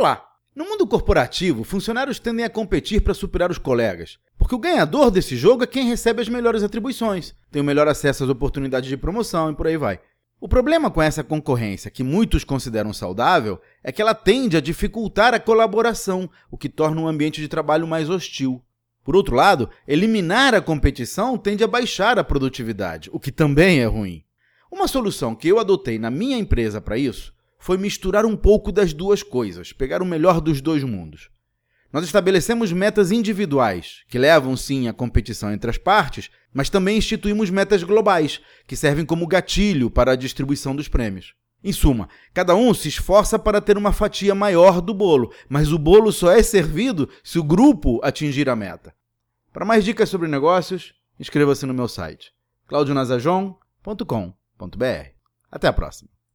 Olá! No mundo corporativo, funcionários tendem a competir para superar os colegas, porque o ganhador desse jogo é quem recebe as melhores atribuições, tem o melhor acesso às oportunidades de promoção e por aí vai. O problema com essa concorrência, que muitos consideram saudável, é que ela tende a dificultar a colaboração, o que torna um ambiente de trabalho mais hostil. Por outro lado, eliminar a competição tende a baixar a produtividade, o que também é ruim. Uma solução que eu adotei na minha empresa para isso foi misturar um pouco das duas coisas, pegar o melhor dos dois mundos. Nós estabelecemos metas individuais, que levam sim à competição entre as partes, mas também instituímos metas globais, que servem como gatilho para a distribuição dos prêmios. Em suma, cada um se esforça para ter uma fatia maior do bolo, mas o bolo só é servido se o grupo atingir a meta. Para mais dicas sobre negócios, inscreva-se no meu site claudionazajon.com.br. Até a próxima!